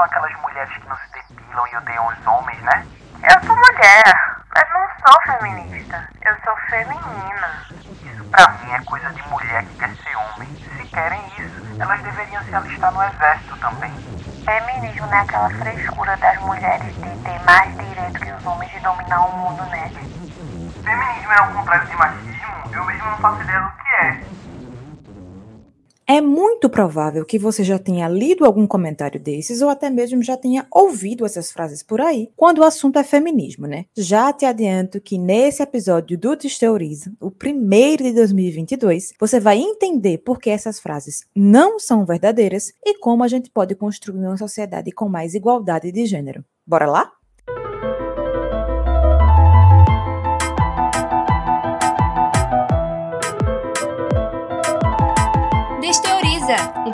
são aquelas mulheres que não se depilam e odeiam os homens, né? Eu sou mulher, mas não sou feminista. Eu sou feminina. Isso pra mim é coisa de mulher que quer ser homem. Se querem isso, elas deveriam se alistar no exército também. Feminismo não é aquela frescura provável que você já tenha lido algum comentário desses ou até mesmo já tenha ouvido essas frases por aí, quando o assunto é feminismo, né? Já te adianto que nesse episódio do Desteoriza, o primeiro de 2022, você vai entender por que essas frases não são verdadeiras e como a gente pode construir uma sociedade com mais igualdade de gênero. Bora lá?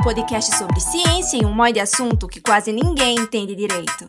Podcast sobre ciência em um monte de assunto que quase ninguém entende direito.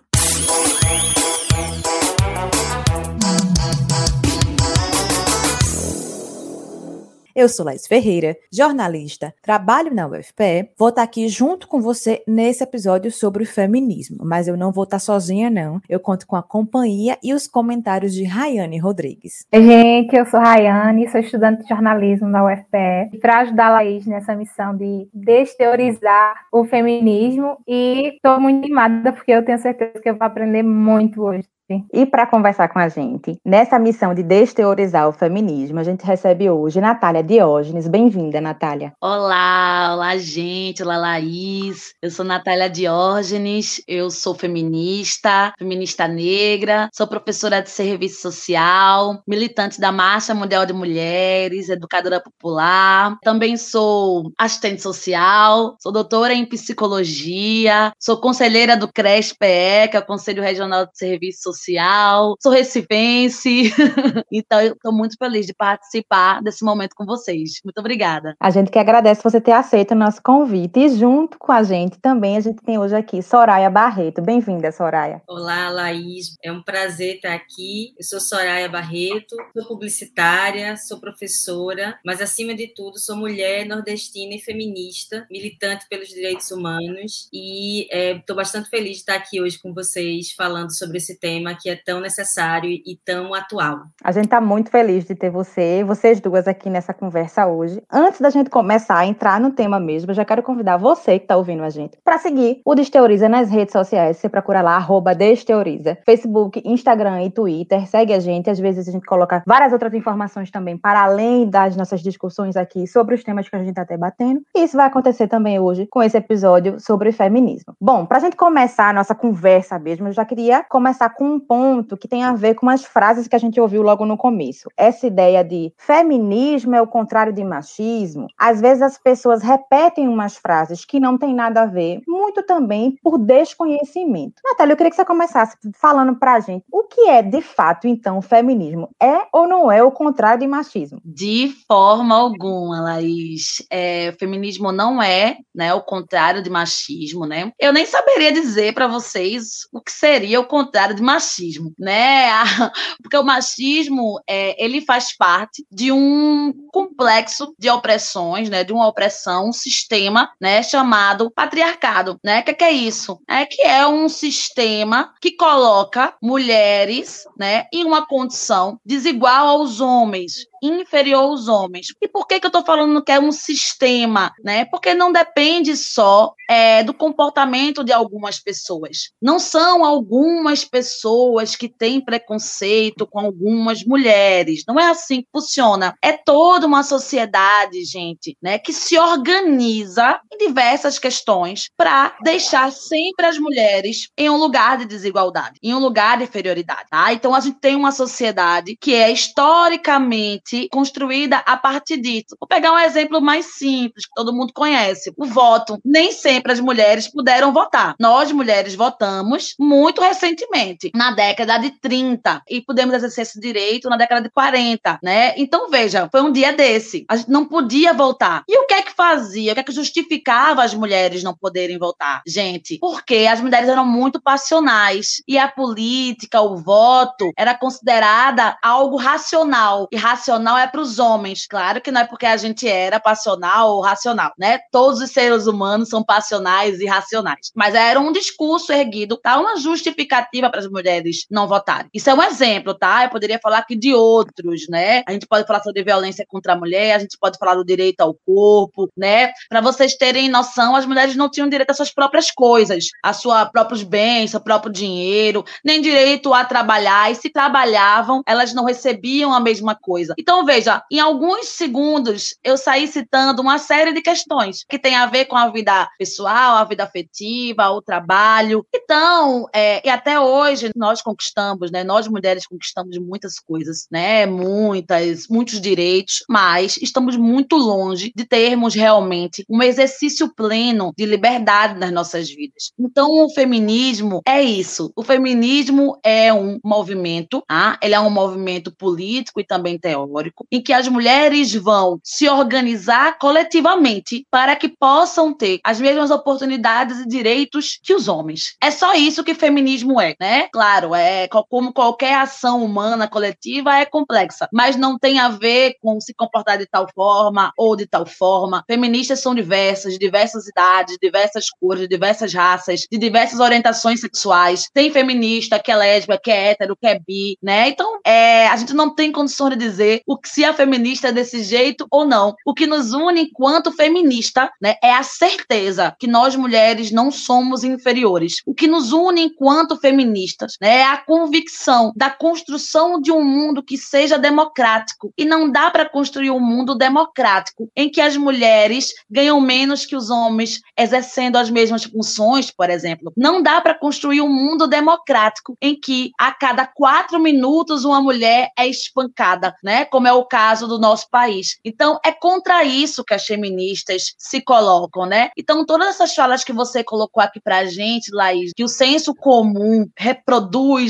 Eu sou Laís Ferreira, jornalista, trabalho na UFPE. Vou estar aqui junto com você nesse episódio sobre o feminismo, mas eu não vou estar sozinha, não. Eu conto com a companhia e os comentários de Rayane Rodrigues. Oi, gente, eu sou Rayane, sou estudante de jornalismo na UFPE. E para ajudar a Laís nessa missão de desteorizar o feminismo, e estou muito animada porque eu tenho certeza que eu vou aprender muito hoje. E para conversar com a gente, nessa missão de desteorizar o feminismo, a gente recebe hoje Natália Diógenes. Bem-vinda, Natália. Olá, olá, gente. Olá, Laís. Eu sou Natália Diógenes, eu sou feminista, feminista negra, sou professora de serviço social, militante da Marcha Mundial de Mulheres, educadora popular. Também sou assistente social, sou doutora em psicologia, sou conselheira do CRES-PE, que é o Conselho Regional de Serviço Social social, sou recifense, então eu estou muito feliz de participar desse momento com vocês. Muito obrigada. A gente que agradece você ter aceito o nosso convite e junto com a gente também a gente tem hoje aqui Soraya Barreto. Bem-vinda, Soraya. Olá, Laís. É um prazer estar aqui. Eu sou Soraya Barreto, sou publicitária, sou professora, mas acima de tudo sou mulher nordestina e feminista, militante pelos direitos humanos e estou é, bastante feliz de estar aqui hoje com vocês falando sobre esse tema tema que é tão necessário e tão atual. A gente está muito feliz de ter você, vocês duas aqui nessa conversa hoje. Antes da gente começar a entrar no tema mesmo, eu já quero convidar você que está ouvindo a gente para seguir o Desteoriza nas redes sociais. Você procura lá, arroba Desteoriza, Facebook, Instagram e Twitter. Segue a gente, às vezes a gente coloca várias outras informações também, para além das nossas discussões aqui sobre os temas que a gente está debatendo. E isso vai acontecer também hoje com esse episódio sobre feminismo. Bom, para a gente começar a nossa conversa mesmo, eu já queria começar com um ponto que tem a ver com as frases que a gente ouviu logo no começo. Essa ideia de feminismo é o contrário de machismo. Às vezes as pessoas repetem umas frases que não tem nada a ver, muito também por desconhecimento. Natália, eu queria que você começasse falando pra gente o que é de fato, então, o feminismo. É ou não é o contrário de machismo? De forma alguma, Laís. É, feminismo não é né, o contrário de machismo, né? Eu nem saberia dizer para vocês o que seria o contrário de machismo machismo, né? Porque o machismo é, ele faz parte de um complexo de opressões, né? De uma opressão, um sistema, né? Chamado patriarcado, né? O que, que é isso? É que é um sistema que coloca mulheres, né? Em uma condição desigual aos homens, inferior aos homens. E por que, que eu estou falando que é um sistema? Né? Porque não depende só é, do comportamento de algumas pessoas. Não são algumas pessoas que têm preconceito com algumas mulheres. Não é assim que funciona. É toda uma sociedade, gente, né, que se organiza em diversas questões para deixar sempre as mulheres em um lugar de desigualdade, em um lugar de inferioridade. Tá? Então a gente tem uma sociedade que é historicamente construída a partir disso. Vou pegar um exemplo mais simples, que todo mundo conhece: o voto. Nem sempre as mulheres puderam votar. Nós, mulheres, votamos muito recentemente, na década de 30 e pudemos exercer esse direito na década de 40, né? Então, veja, foi um dia desse. A gente não podia voltar. E o que é que fazia? O que é que justificava as mulheres não poderem voltar? Gente, porque as mulheres eram muito passionais e a política, o voto, era considerada algo racional. E racional é para os homens. Claro que não é porque a gente era passional ou racional, né? Todos os seres humanos são passionais e racionais. Mas era um discurso erguido, tá? Uma justificativa para as mulheres não votarem. Isso é um exemplo, tá? Eu poderia falar aqui de outros, né? A gente pode falar sobre violência contra a mulher, a gente pode falar do direito ao corpo, né? Para vocês terem noção, as mulheres não tinham direito às suas próprias coisas, a seus próprios bens, seu próprio dinheiro, nem direito a trabalhar. E se trabalhavam, elas não recebiam a mesma coisa. Então, veja, em alguns segundos eu saí citando uma série de questões que tem a ver com a vida pessoal, a vida afetiva, o trabalho. Então, é, e até hoje nós conquistamos, né? Nós mulheres conquistamos muitas coisas, né? Muitas, muitos direitos, mas estamos muito longe de termos realmente um exercício pleno de liberdade nas nossas vidas. Então, o feminismo é isso. O feminismo é um movimento, ah, ele é um movimento político e também teórico, em que as mulheres vão se organizar coletivamente para que possam ter as mesmas oportunidades e direitos que os homens. É só isso que feminismo é, né? Claro, é como qualquer ação humana coletiva é complexa, mas não tem a ver com se comportar de tal forma ou de tal forma. Feministas são diversas, de diversas idades, de diversas cores, de diversas raças, de diversas orientações sexuais. Tem feminista que é lésbica, que é hétero, que é bi, né? Então, é, a gente não tem condição de dizer o que se é feminista é desse jeito ou não. O que nos une enquanto feminista, né, é a certeza que nós mulheres não somos inferiores. O que nos une enquanto feministas, né, é a convicção da construção de um mundo que seja democrático. E não dá para construir um mundo democrático em que as mulheres ganham menos que os homens exercendo as mesmas funções, por exemplo. Não dá para construir um mundo democrático em que a cada quatro minutos uma mulher é espancada, né? Como é o caso do nosso país. Então, é contra isso que as feministas se colocam, né? Então, todas essas falas que você colocou aqui pra gente, Laís, que o senso comum reproduz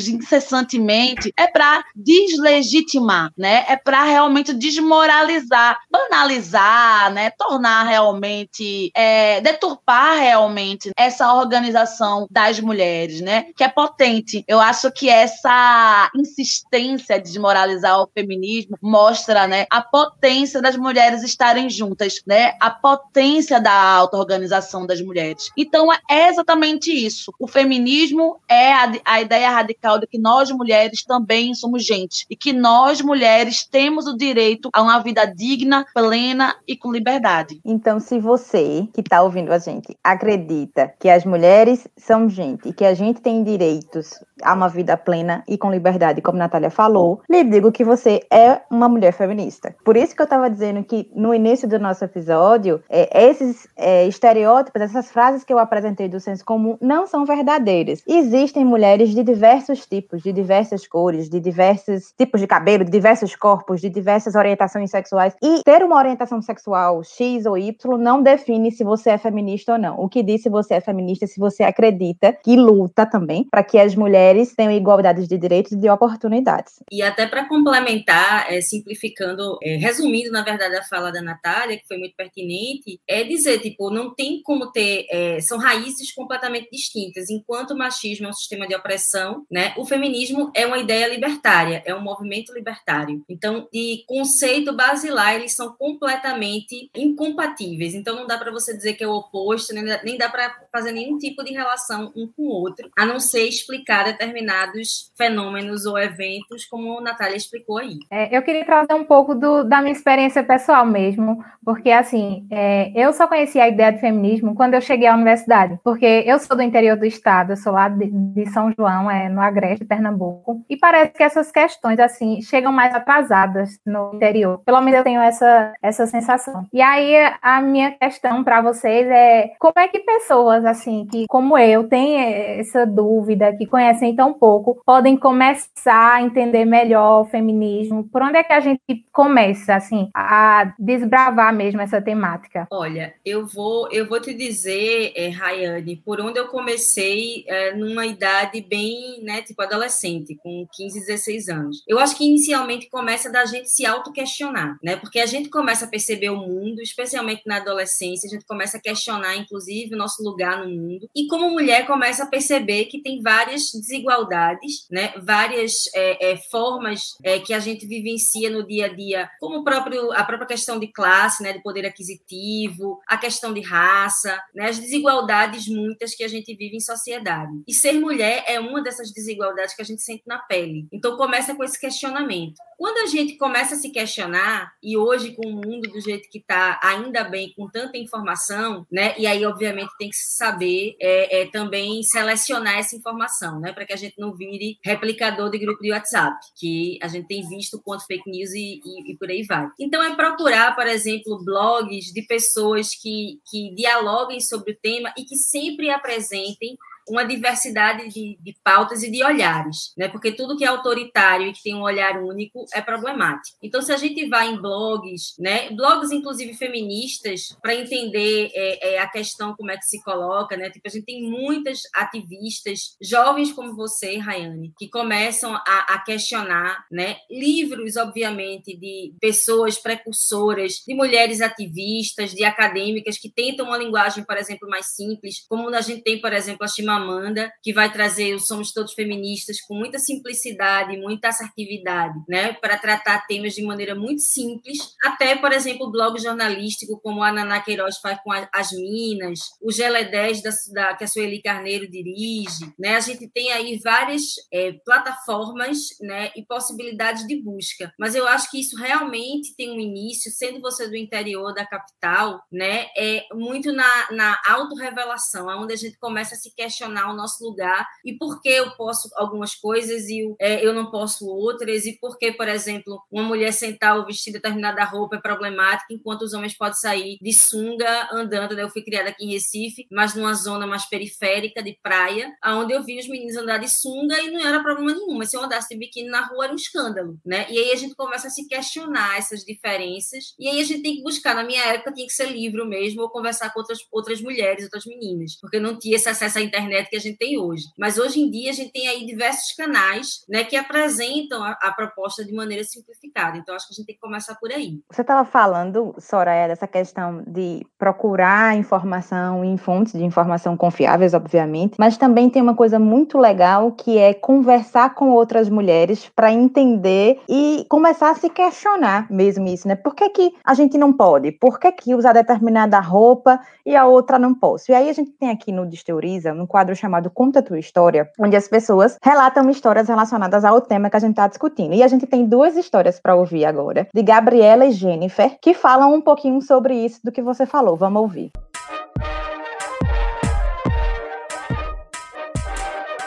incessantemente, é para deslegitimar, né? É para realmente desmoralizar, banalizar, né? Tornar realmente, é, deturpar realmente essa organização das mulheres, né? Que é potente. Eu acho que essa insistência de desmoralizar o feminismo mostra, né, a potência das mulheres estarem juntas, né? A potência da auto-organização das mulheres. Então é exatamente isso. O feminismo é a, a ideia radical de que nós mulheres também somos gente e que nós mulheres temos o direito a uma vida digna, plena e com liberdade. Então, se você que está ouvindo a gente acredita que as mulheres são gente e que a gente tem direitos a uma vida plena e com liberdade, como a Natália falou, lhe digo que você é uma mulher feminista. Por isso que eu estava dizendo que no início do nosso episódio, é, esses é, estereótipos, essas frases que eu apresentei do senso comum não são verdadeiras. Existem mulheres de diversos tipos, de diversas cores, de diversos tipos de cabelo, de diversos corpos, de diversas orientações sexuais. E ter uma orientação sexual X ou Y não define se você é feminista ou não. O que diz se você é feminista é se você acredita que luta também para que as mulheres tenham igualdade de direitos e de oportunidades. E até para complementar, é, simplificando, é, resumindo, na verdade, a fala da Natália, que foi muito pertinente, é dizer, tipo, não tem como ter, é, são raízes completamente distintas. Enquanto o machismo é um sistema de opressão, né, o feminismo é uma ideia libertária, é um movimento libertário. Então, de conceito basilar, eles são completamente incompatíveis. Então, não dá para você dizer que é o oposto, nem dá, para fazer nenhum tipo de relação um com o outro, a não ser explicar determinados fenômenos ou eventos, como a Natália explicou aí. É, eu queria trazer um pouco do, da minha experiência pessoal mesmo, porque, assim, é, eu só conheci a ideia de feminismo quando eu cheguei à universidade, porque eu sou do interior do estado, eu sou lá de, de São João, é, no Agreste, Pernambuco, e parece que essas questões, assim, chegam mais atrasadas no interior. Pelo menos eu tenho essa, essa sensação. E aí, a minha questão para vocês é como é que pessoas, assim, que como eu, têm essa dúvida, que conhecem tão pouco podem começar a entender melhor o feminismo? Por onde é que a gente começa, assim, a desbravar mesmo essa temática? Olha, eu vou, eu vou te dizer, é, Rayane, por onde eu comecei é, numa idade bem, né, tipo adolescente, com 15, 16 anos. Eu acho que inicialmente começa da gente se auto-questionar, né? Porque a gente começa a perceber o mundo, especialmente na adolescência, a gente começa a questionar, inclusive, o nosso lugar no mundo. E como mulher, começa a perceber que tem várias desigualdades, né? Várias é, é, formas é, que a gente vivencia no dia a dia, como próprio, a própria questão de classe, né? De poder aquisitivo, a questão de raça, né? As desigualdades muitas que a gente vive em sociedade. E ser mulher é uma dessas desigualdades que a gente sente na pele. Então começa com esse questionamento. Quando a gente começa a se questionar, e hoje com o mundo do jeito que está, ainda bem, com tanta informação, né? E aí, obviamente, tem que saber é, é também selecionar essa informação, né? Para que a gente não vire replicador de grupo de WhatsApp, que a gente tem visto quanto fake news e, e, e por aí vai. Então, é procurar, por exemplo, blogs de pessoas que, que dialoguem sobre o tema e que sempre apresentem uma diversidade de, de, pautas e de olhares, né? Porque tudo que é autoritário e que tem um olhar único é problemático. Então, se a gente vai em blogs, né? Blogs, inclusive feministas, para entender é, é, a questão como é que se coloca, né? Tipo, a gente tem muitas ativistas, jovens como você, Rayane, que começam a, a questionar, né? Livros, obviamente, de pessoas precursoras, de mulheres ativistas, de acadêmicas que tentam uma linguagem, por exemplo, mais simples, como a gente tem, por exemplo, a Chima Amanda, que vai trazer o Somos Todos Feministas com muita simplicidade, muita assertividade, né, para tratar temas de maneira muito simples, até, por exemplo, blog jornalístico, como a Naná Queiroz faz com As Minas, o Gelé 10, da, da, que a Sueli Carneiro dirige, né, a gente tem aí várias é, plataformas, né, e possibilidades de busca, mas eu acho que isso realmente tem um início, sendo você do interior da capital, né, é muito na, na autorrevelação, onde a gente começa a se questionar questionar o nosso lugar e por que eu posso algumas coisas e é, eu não posso outras, e por que, por exemplo, uma mulher sentar ou vestir determinada roupa é problemática, enquanto os homens podem sair de sunga andando. Né? Eu fui criada aqui em Recife, mas numa zona mais periférica de praia, onde eu vi os meninos andar de sunga e não era problema nenhum, mas se eu andasse de biquíni na rua era um escândalo, né? E aí a gente começa a se questionar essas diferenças, e aí a gente tem que buscar, na minha época tinha que ser livro mesmo, ou conversar com outras, outras mulheres, outras meninas, porque não tinha esse acesso à internet internet que a gente tem hoje. Mas hoje em dia a gente tem aí diversos canais né, que apresentam a, a proposta de maneira simplificada. Então acho que a gente tem que começar por aí. Você estava falando, Soraya, dessa questão de procurar informação em fontes de informação confiáveis, obviamente, mas também tem uma coisa muito legal que é conversar com outras mulheres para entender e começar a se questionar mesmo isso, né? Por que, que a gente não pode? Por que, que usar determinada roupa e a outra não posso? E aí a gente tem aqui no Desteoriza, no quadro chamado Conta Tua História, onde as pessoas relatam histórias relacionadas ao tema que a gente está discutindo. E a gente tem duas histórias para ouvir agora, de Gabriela e Jennifer, que falam um pouquinho sobre isso do que você falou. Vamos ouvir.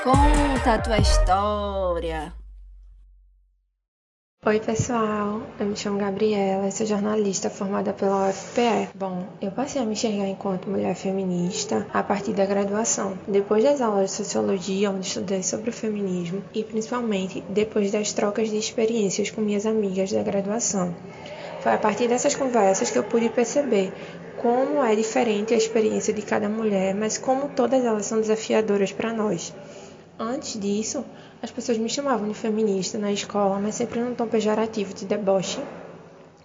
Conta a tua história. Oi, pessoal. Eu me chamo Gabriela, sou jornalista formada pela UFPE. Bom, eu passei a me enxergar enquanto mulher feminista a partir da graduação. Depois das aulas de sociologia, onde estudei sobre o feminismo, e principalmente depois das trocas de experiências com minhas amigas da graduação. Foi a partir dessas conversas que eu pude perceber como é diferente a experiência de cada mulher, mas como todas elas são desafiadoras para nós. Antes disso, as pessoas me chamavam de feminista na escola, mas sempre num tom pejorativo de deboche,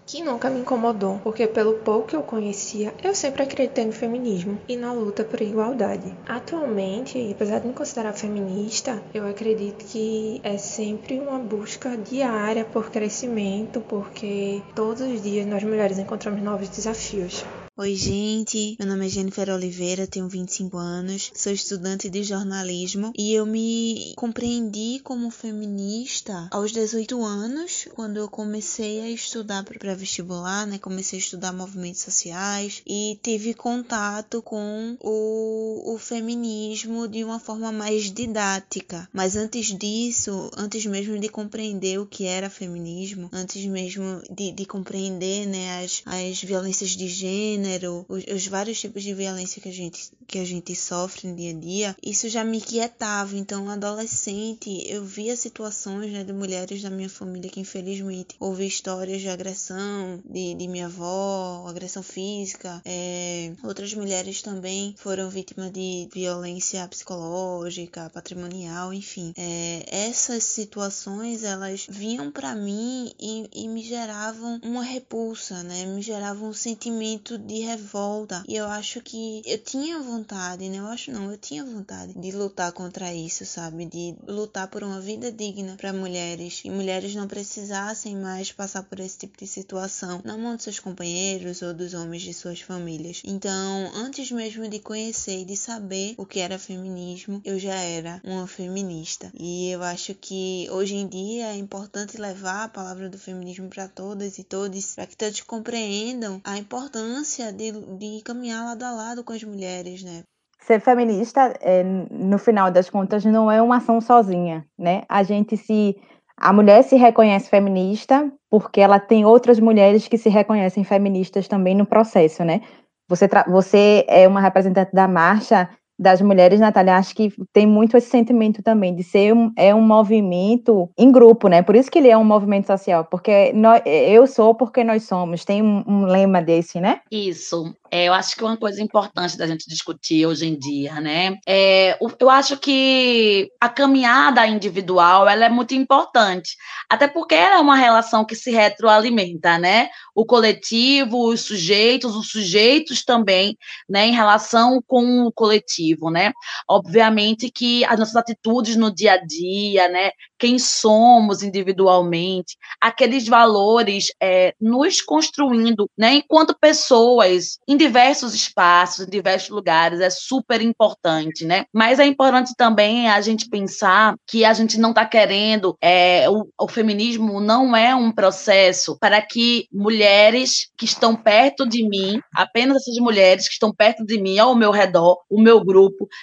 que nunca me incomodou, porque pelo pouco que eu conhecia, eu sempre acreditei no feminismo e na luta por igualdade. Atualmente, apesar de me considerar feminista, eu acredito que é sempre uma busca diária por crescimento, porque todos os dias nós mulheres encontramos novos desafios. Oi, gente. Meu nome é Jennifer Oliveira, tenho 25 anos, sou estudante de jornalismo e eu me compreendi como feminista aos 18 anos, quando eu comecei a estudar para vestibular, né? Comecei a estudar movimentos sociais e tive contato com o, o feminismo de uma forma mais didática. Mas antes disso, antes mesmo de compreender o que era feminismo, antes mesmo de, de compreender né, as, as violências de gênero, gênero, os, os, vários tipos de violência que a gente que a gente sofre no dia a dia, isso já me quietava. Então, adolescente, eu via situações né, de mulheres da minha família que infelizmente ouvi histórias de agressão de, de minha avó, agressão física. É, outras mulheres também foram vítimas de violência psicológica, patrimonial, enfim. É, essas situações elas vinham para mim e, e me geravam uma repulsa, né? Me geravam um sentimento de revolta. E eu acho que eu tinha vontade, né? Eu acho não, eu tinha vontade de lutar contra isso, sabe? De lutar por uma vida digna para mulheres e mulheres não precisassem mais passar por esse tipo de situação na mão de seus companheiros ou dos homens de suas famílias. Então, antes mesmo de conhecer e de saber o que era feminismo, eu já era uma feminista. E eu acho que hoje em dia é importante levar a palavra do feminismo para todas e todos, para que todos compreendam a importância de, de caminhar lado a lado com as mulheres, né? Ser feminista, é, no final das contas, não é uma ação sozinha, né? A gente se a mulher se reconhece feminista porque ela tem outras mulheres que se reconhecem feministas também no processo, né? Você, você é uma representante da marcha das mulheres, Natália, acho que tem muito esse sentimento também de ser um, é um movimento em grupo, né? Por isso que ele é um movimento social, porque nós, eu sou porque nós somos. Tem um, um lema desse, né? Isso. É, eu acho que uma coisa importante da gente discutir hoje em dia, né? É, eu acho que a caminhada individual ela é muito importante, até porque ela é uma relação que se retroalimenta, né? O coletivo, os sujeitos, os sujeitos também, né? Em relação com o coletivo, né? Obviamente que as nossas atitudes no dia a dia, né? Quem somos individualmente, aqueles valores é, nos construindo, né? Enquanto pessoas individuais diversos espaços, em diversos lugares, é super importante, né? Mas é importante também a gente pensar que a gente não está querendo, é, o, o feminismo não é um processo para que mulheres que estão perto de mim, apenas essas mulheres que estão perto de mim, ao meu redor, o meu grupo,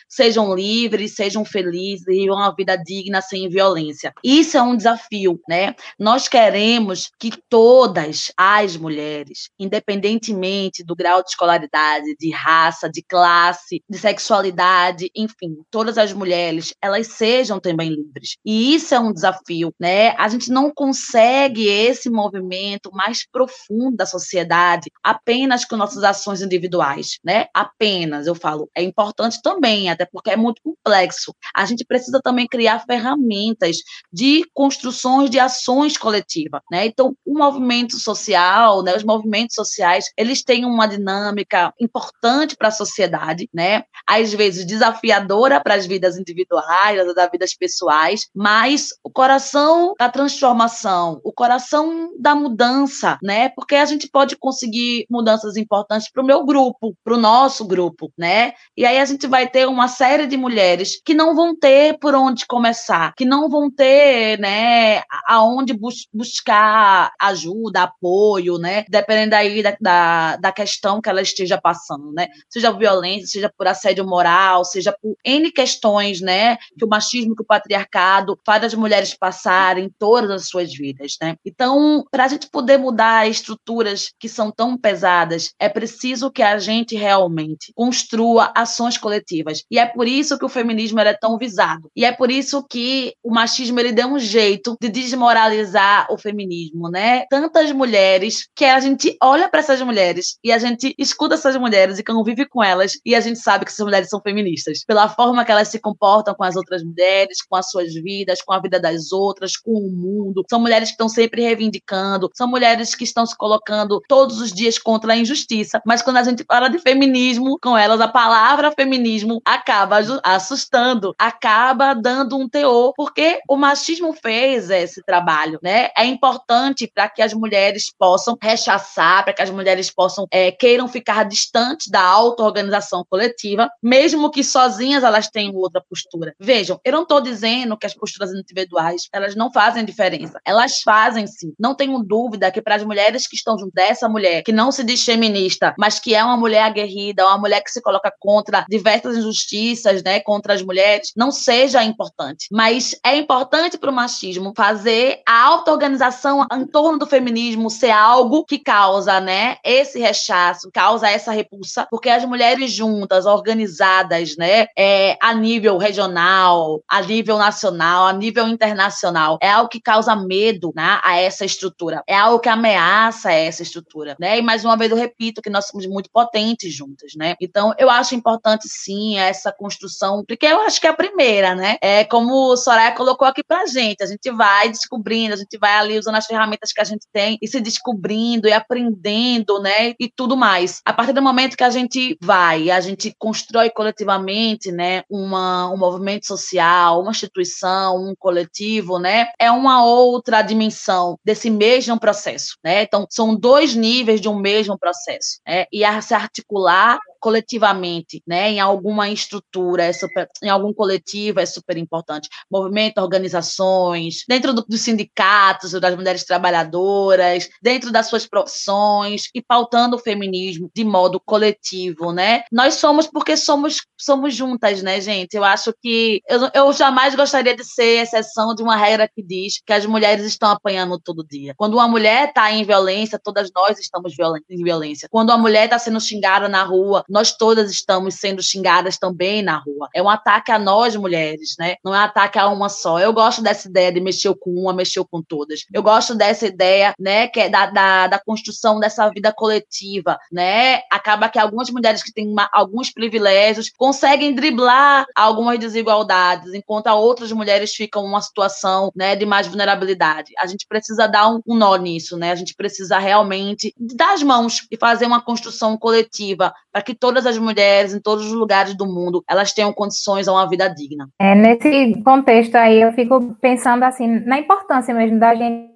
sejam livres, sejam felizes e vivam uma vida digna sem violência. Isso é um desafio, né? Nós queremos que todas as mulheres, independentemente do grau de escolaridade, de raça, de classe, de sexualidade, enfim, todas as mulheres, elas sejam também livres. E isso é um desafio, né? A gente não consegue esse movimento mais profundo da sociedade apenas com nossas ações individuais, né? Apenas, eu falo, é importante também, até porque é muito complexo. A gente precisa também criar ferramentas de construções de ações coletivas, né? Então, o movimento social, né, os movimentos sociais, eles têm uma dinâmica importante para a sociedade, né? Às vezes desafiadora para as vidas individuais, das vidas pessoais, mas o coração da transformação, o coração da mudança, né? Porque a gente pode conseguir mudanças importantes para o meu grupo, para o nosso grupo, né? E aí a gente vai ter uma série de mulheres que não vão ter por onde começar, que não vão ter, né, aonde bus buscar ajuda, apoio, né? Dependendo aí da, da, da questão que elas esteja passando, né? Seja violência, seja por assédio moral, seja por N questões, né? Que o machismo, que o patriarcado faz as mulheres passarem todas as suas vidas, né? Então, para a gente poder mudar estruturas que são tão pesadas, é preciso que a gente realmente construa ações coletivas. E é por isso que o feminismo é tão visado. E é por isso que o machismo ele deu um jeito de desmoralizar o feminismo, né? Tantas mulheres que a gente olha para essas mulheres e a gente escuta essas mulheres e convive com elas, e a gente sabe que essas mulheres são feministas, pela forma que elas se comportam com as outras mulheres, com as suas vidas, com a vida das outras, com o mundo. São mulheres que estão sempre reivindicando, são mulheres que estão se colocando todos os dias contra a injustiça, mas quando a gente fala de feminismo com elas, a palavra feminismo acaba assustando, acaba dando um teor, porque o machismo fez esse trabalho, né? É importante para que as mulheres possam rechaçar, para que as mulheres possam é, queiram ficar ficar distante da auto-organização coletiva, mesmo que sozinhas elas tenham outra postura. Vejam, eu não estou dizendo que as posturas individuais elas não fazem diferença. Elas fazem sim. Não tenho dúvida que para as mulheres que estão junto dessa mulher, que não se diz feminista, mas que é uma mulher aguerrida, uma mulher que se coloca contra certas injustiças, né, contra as mulheres, não seja importante. Mas é importante para o machismo fazer a auto-organização em torno do feminismo ser algo que causa, né, esse rechaço, causa essa repulsa, porque as mulheres juntas, organizadas, né, é, a nível regional, a nível nacional, a nível internacional, é algo que causa medo, né, a essa estrutura. É algo que ameaça essa estrutura, né? E mais uma vez eu repito que nós somos muito potentes juntas, né? Então eu acho importante sim essa construção, porque eu acho que é a primeira, né? É como o Soraya colocou aqui pra gente, a gente vai descobrindo, a gente vai ali usando as ferramentas que a gente tem e se descobrindo e aprendendo, né? E tudo mais. A partir do momento que a gente vai, a gente constrói coletivamente, né? Uma, um movimento social, uma instituição, um coletivo, né? É uma outra dimensão desse mesmo processo, né? Então, são dois níveis de um mesmo processo, né? E a se articular coletivamente, né, em alguma estrutura, é super, em algum coletivo é super importante. Movimento, organizações, dentro do, dos sindicatos, das mulheres trabalhadoras, dentro das suas profissões e pautando o feminismo de modo coletivo, né? Nós somos porque somos somos juntas, né, gente? Eu acho que eu, eu jamais gostaria de ser exceção de uma regra que diz que as mulheres estão apanhando todo dia. Quando uma mulher está em violência, todas nós estamos em violência. Quando uma mulher está sendo xingada na rua, nós todas estamos sendo xingadas também na rua. É um ataque a nós mulheres, né? Não é um ataque a uma só. Eu gosto dessa ideia de mexer com uma, mexer com todas. Eu gosto dessa ideia, né, que é da, da, da construção dessa vida coletiva, né? Acaba que algumas mulheres que têm uma, alguns privilégios conseguem driblar algumas desigualdades, enquanto outras mulheres ficam numa situação, né, de mais vulnerabilidade. A gente precisa dar um, um nó nisso, né? A gente precisa realmente dar as mãos e fazer uma construção coletiva para que todas as mulheres, em todos os lugares do mundo, elas tenham condições a uma vida digna. É, nesse contexto aí, eu fico pensando assim, na importância mesmo da gente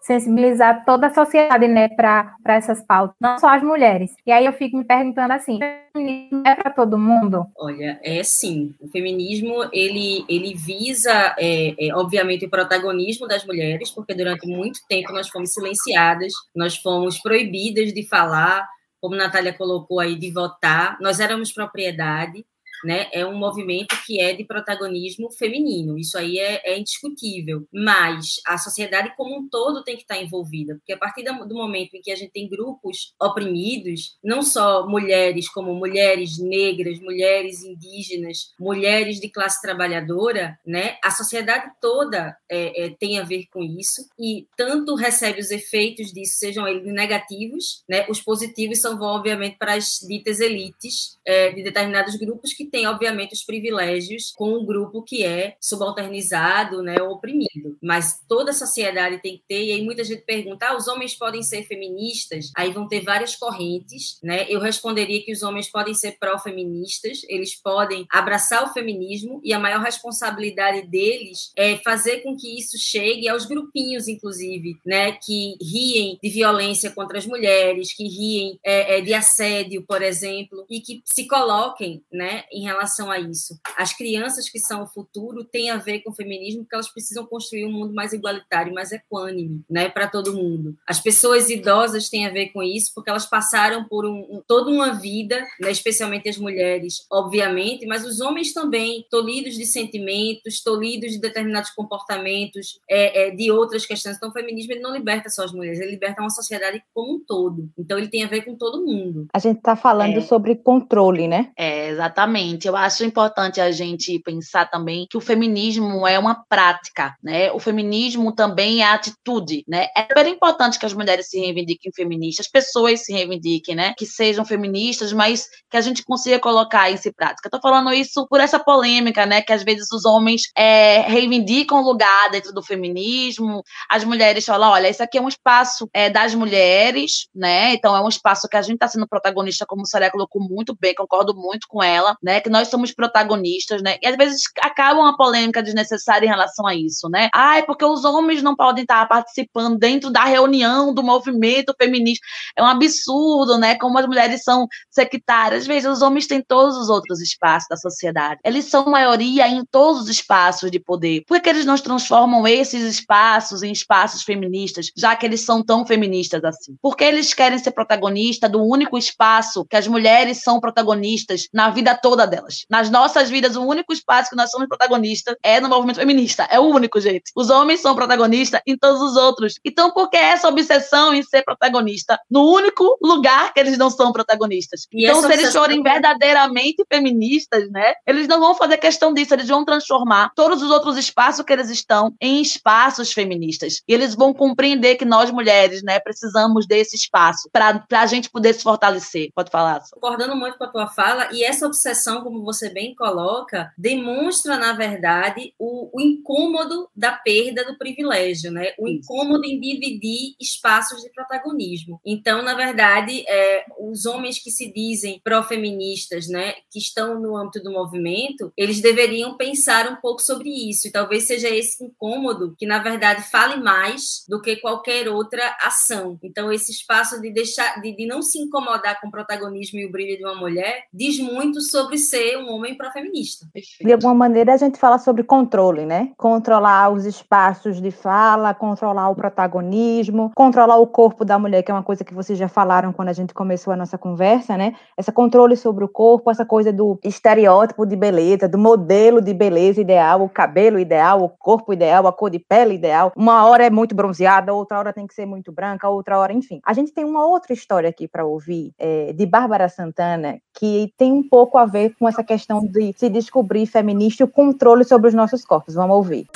sensibilizar toda a sociedade, né, para essas pautas, não só as mulheres. E aí eu fico me perguntando assim, feminismo é para todo mundo? Olha, é sim. O feminismo ele ele visa, é, é, obviamente, o protagonismo das mulheres, porque durante muito tempo nós fomos silenciadas, nós fomos proibidas de falar, como a Natália colocou aí, de votar. Nós éramos propriedade, né, é um movimento que é de protagonismo feminino, isso aí é, é, indiscutível, mas a sociedade como um todo tem que estar envolvida, porque a partir do momento em que a gente tem grupos oprimidos, não só mulheres, como mulheres negras, mulheres indígenas, mulheres de classe trabalhadora, né, a sociedade toda é, é, tem a ver com isso, e tanto recebe os efeitos disso, sejam eles negativos, né, os positivos são, obviamente, para as ditas elites é, de determinados grupos que tem, obviamente, os privilégios com um grupo que é subalternizado, né, oprimido. Mas toda a sociedade tem que ter, e aí muita gente pergunta, ah, os homens podem ser feministas? Aí vão ter várias correntes, né? Eu responderia que os homens podem ser pró-feministas, eles podem abraçar o feminismo, e a maior responsabilidade deles é fazer com que isso chegue aos grupinhos, inclusive, né, que riem de violência contra as mulheres, que riem é, é, de assédio, por exemplo, e que se coloquem, né, em relação a isso. As crianças que são o futuro têm a ver com o feminismo porque elas precisam construir um mundo mais igualitário, mais equânime, né, para todo mundo. As pessoas idosas têm a ver com isso porque elas passaram por um, um, toda uma vida, né, especialmente as mulheres, obviamente, mas os homens também, tolhidos de sentimentos, tolhidos de determinados comportamentos, é, é, de outras questões. Então, o feminismo ele não liberta só as mulheres, ele liberta uma sociedade como um todo. Então, ele tem a ver com todo mundo. A gente está falando é. sobre controle, né? É, exatamente. Eu acho importante a gente pensar também que o feminismo é uma prática, né? O feminismo também é atitude, né? É super importante que as mulheres se reivindiquem feministas, as pessoas se reivindiquem, né? Que sejam feministas, mas que a gente consiga colocar isso em prática. Estou falando isso por essa polêmica, né? Que às vezes os homens é, reivindicam lugar dentro do feminismo, as mulheres falam, olha, isso aqui é um espaço é, das mulheres, né? Então é um espaço que a gente está sendo protagonista, como o Soraya colocou muito bem, concordo muito com ela, né? Que nós somos protagonistas, né? E às vezes acaba uma polêmica desnecessária em relação a isso, né? Ai, porque os homens não podem estar participando dentro da reunião do movimento feminista. É um absurdo, né? Como as mulheres são sectárias. Veja, os homens têm todos os outros espaços da sociedade. Eles são maioria em todos os espaços de poder. Por que eles não transformam esses espaços em espaços feministas, já que eles são tão feministas assim? Porque eles querem ser protagonistas do único espaço que as mulheres são protagonistas na vida toda delas. Nas nossas vidas, o único espaço que nós somos protagonistas é no movimento feminista. É o único, gente. Os homens são protagonistas em todos os outros. Então, por que essa obsessão em ser protagonista no único lugar que eles não são protagonistas? E então, se eles forem verdadeiramente feministas, né? Eles não vão fazer questão disso, eles vão transformar todos os outros espaços que eles estão em espaços feministas. E eles vão compreender que nós mulheres, né, precisamos desse espaço para a gente poder se fortalecer. Pode falar, concordando muito com a tua fala, e essa obsessão, como você bem coloca, demonstra, na verdade, o, o incômodo da perda do privilégio, né? O Isso. incômodo em dividir espaços de protagonismo. Então, na verdade, é, os homens que se dizem pró-feministas, né, que estão no âmbito do movimento, eles deveriam pensar um pouco sobre isso, e talvez seja esse incômodo que, na verdade, fale mais do que qualquer outra ação. Então, esse espaço de deixar, de, de não se incomodar com o protagonismo e o brilho de uma mulher, diz muito sobre ser um homem pró-feminista. De alguma maneira, a gente fala sobre controle, né? Controlar os espaços de fala, controlar o protagonismo, controlar o corpo da mulher, que é uma coisa que vocês já falaram quando a gente começou a nossa conversa, né? Essa controle sobre o corpo, essa coisa do estereótipo de beleza, do modelo de beleza ideal, o cabelo ideal, o corpo ideal, a cor de pele ideal. Uma hora é muito bronzeada, outra hora tem que ser muito branca, outra hora, enfim. A gente tem uma outra história aqui para ouvir, é, de Bárbara Santana, que tem um pouco a ver com essa questão de se descobrir feminista e o controle sobre os nossos corpos. Vamos ouvir.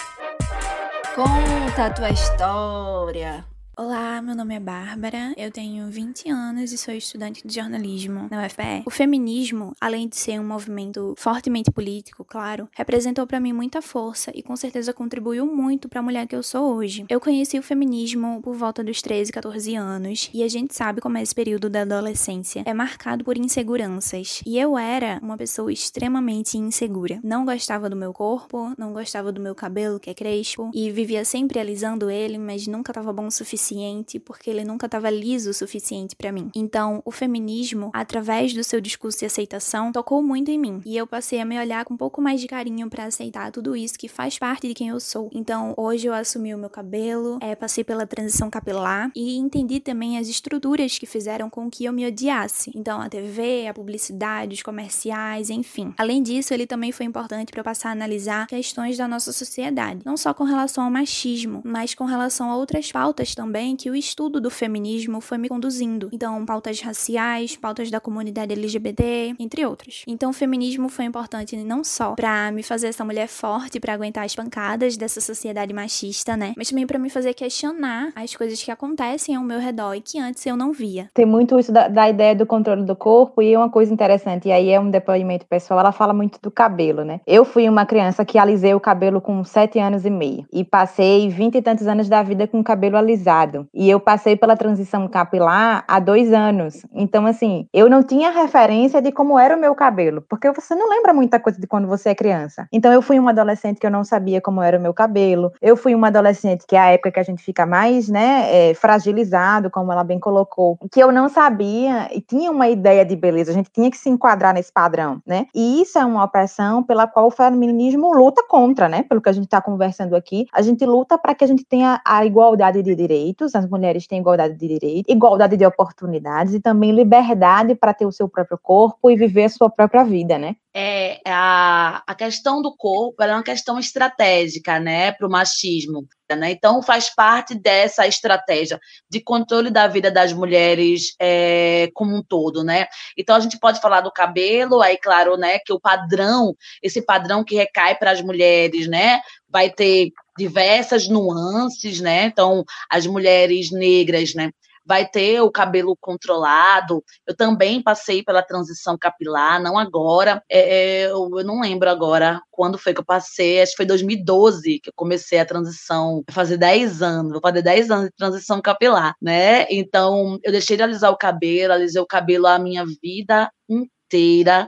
Conta a tua história. Olá, meu nome é Bárbara, eu tenho 20 anos e sou estudante de jornalismo na UFPE. O feminismo, além de ser um movimento fortemente político, claro, representou para mim muita força e com certeza contribuiu muito para a mulher que eu sou hoje. Eu conheci o feminismo por volta dos 13, 14 anos e a gente sabe como é esse período da adolescência. É marcado por inseguranças e eu era uma pessoa extremamente insegura. Não gostava do meu corpo, não gostava do meu cabelo que é crespo e vivia sempre alisando ele, mas nunca estava bom o suficiente porque ele nunca estava liso o suficiente para mim. Então, o feminismo, através do seu discurso de aceitação, tocou muito em mim e eu passei a me olhar com um pouco mais de carinho para aceitar tudo isso que faz parte de quem eu sou. Então, hoje eu assumi o meu cabelo, é, passei pela transição capilar e entendi também as estruturas que fizeram com que eu me odiasse. Então, a TV, a publicidade, os comerciais, enfim. Além disso, ele também foi importante para eu passar a analisar questões da nossa sociedade, não só com relação ao machismo, mas com relação a outras pautas também que o estudo do feminismo foi me conduzindo. Então, pautas raciais, pautas da comunidade LGBT, entre outros. Então, o feminismo foi importante não só para me fazer essa mulher forte para aguentar as pancadas dessa sociedade machista, né? Mas também para me fazer questionar as coisas que acontecem ao meu redor e que antes eu não via. Tem muito isso da, da ideia do controle do corpo e uma coisa interessante, e aí é um depoimento pessoal, ela fala muito do cabelo, né? Eu fui uma criança que alisei o cabelo com sete anos e meio e passei vinte e tantos anos da vida com o cabelo alisado. E eu passei pela transição capilar há dois anos. Então, assim, eu não tinha referência de como era o meu cabelo, porque você não lembra muita coisa de quando você é criança. Então, eu fui uma adolescente que eu não sabia como era o meu cabelo. Eu fui uma adolescente que é a época que a gente fica mais, né, é, fragilizado, como ela bem colocou, que eu não sabia e tinha uma ideia de beleza. A gente tinha que se enquadrar nesse padrão, né? E isso é uma opressão pela qual o feminismo luta contra, né? Pelo que a gente está conversando aqui, a gente luta para que a gente tenha a igualdade de direitos, as mulheres têm igualdade de direitos, igualdade de oportunidades e também liberdade para ter o seu próprio corpo e viver a sua própria vida, né? É, a, a questão do corpo é uma questão estratégica, né, para o machismo. Né? Então, faz parte dessa estratégia de controle da vida das mulheres é, como um todo, né? Então, a gente pode falar do cabelo, aí, claro, né, que o padrão, esse padrão que recai para as mulheres, né, vai ter diversas nuances, né? Então, as mulheres negras, né, vai ter o cabelo controlado. Eu também passei pela transição capilar, não agora, é, eu, eu, não lembro agora quando foi que eu passei, acho que foi 2012 que eu comecei a transição, fazer 10 anos, vou fazer 10 anos de transição capilar, né? Então, eu deixei de alisar o cabelo, alisei o cabelo a minha vida inteira,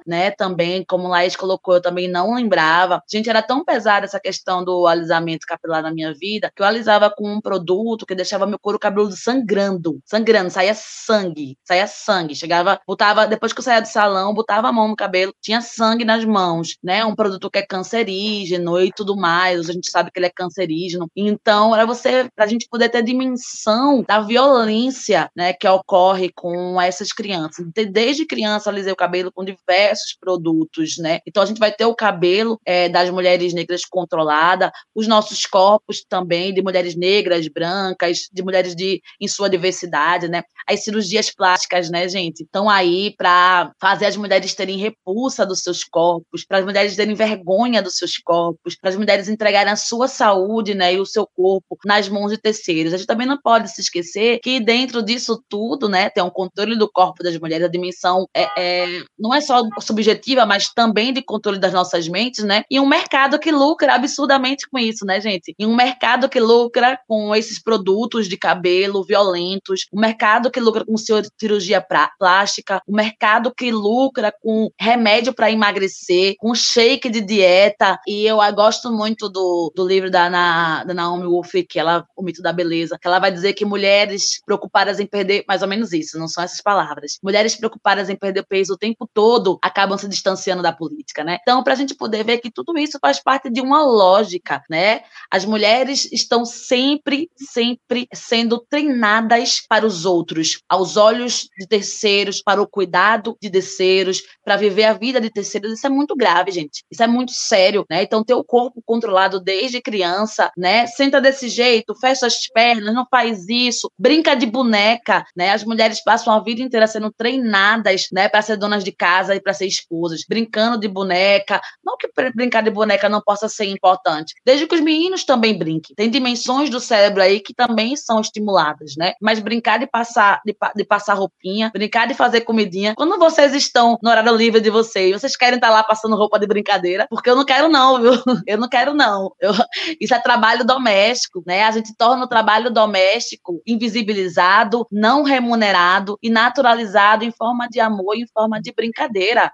né? Também, como Laís colocou, eu também não lembrava. Gente, era tão pesada essa questão do alisamento capilar na minha vida que eu alisava com um produto que deixava meu couro cabeludo sangrando, sangrando, saía sangue, saía sangue. Chegava, botava, depois que eu saía do salão, botava a mão no cabelo, tinha sangue nas mãos, né? Um produto que é cancerígeno e tudo mais. A gente sabe que ele é cancerígeno. Então, era você, pra gente poder ter dimensão da violência, né, que ocorre com essas crianças. Desde criança, alisei o cabelo com diversos produtos, né? Então a gente vai ter o cabelo é, das mulheres negras controlada, os nossos corpos também de mulheres negras, brancas, de mulheres de em sua diversidade, né? As cirurgias plásticas, né, gente? Estão aí para fazer as mulheres terem repulsa dos seus corpos, para as mulheres terem vergonha dos seus corpos, para as mulheres entregarem a sua saúde, né, e o seu corpo nas mãos de terceiros. A gente também não pode se esquecer que dentro disso tudo, né, tem um controle do corpo das mulheres, a dimensão é, é, não é só subjetiva, mas também de controle das nossas mentes, né? E um mercado que lucra absurdamente com isso, né, gente? E um mercado que lucra com esses produtos de cabelo violentos, um mercado que lucra com cirurgia plástica, um mercado que lucra com remédio para emagrecer, com shake de dieta. E eu gosto muito do, do livro da, da Naomi Wolf, que ela, O Mito da Beleza, que ela vai dizer que mulheres preocupadas em perder, mais ou menos isso, não são essas palavras. Mulheres preocupadas em perder peso o tempo todo acabam se distanciando da política, né? Então, para a gente poder ver que tudo isso faz parte de uma lógica, né? As mulheres estão sempre, sempre sendo treinadas para os outros, aos olhos de terceiros, para o cuidado de terceiros, para viver a vida de terceiros. Isso é muito grave, gente. Isso é muito sério, né? Então, ter o corpo controlado desde criança, né? Senta desse jeito, fecha as pernas, não faz isso, brinca de boneca, né? As mulheres passam a vida inteira sendo treinadas, né, para ser donas de casa e para ser esposas, brincando de boneca. Não que brincar de boneca não possa ser importante, desde que os meninos também brinquem. Tem dimensões do cérebro aí que também são estimuladas, né? Mas brincar de passar de, de passar roupinha, brincar de fazer comidinha. Quando vocês estão no horário livre de vocês, vocês querem estar lá passando roupa de brincadeira? Porque eu não quero não, viu? Eu não quero não. Eu, isso é trabalho doméstico, né? A gente torna o trabalho doméstico invisibilizado, não remunerado e naturalizado em forma de amor, em forma de brincadeira.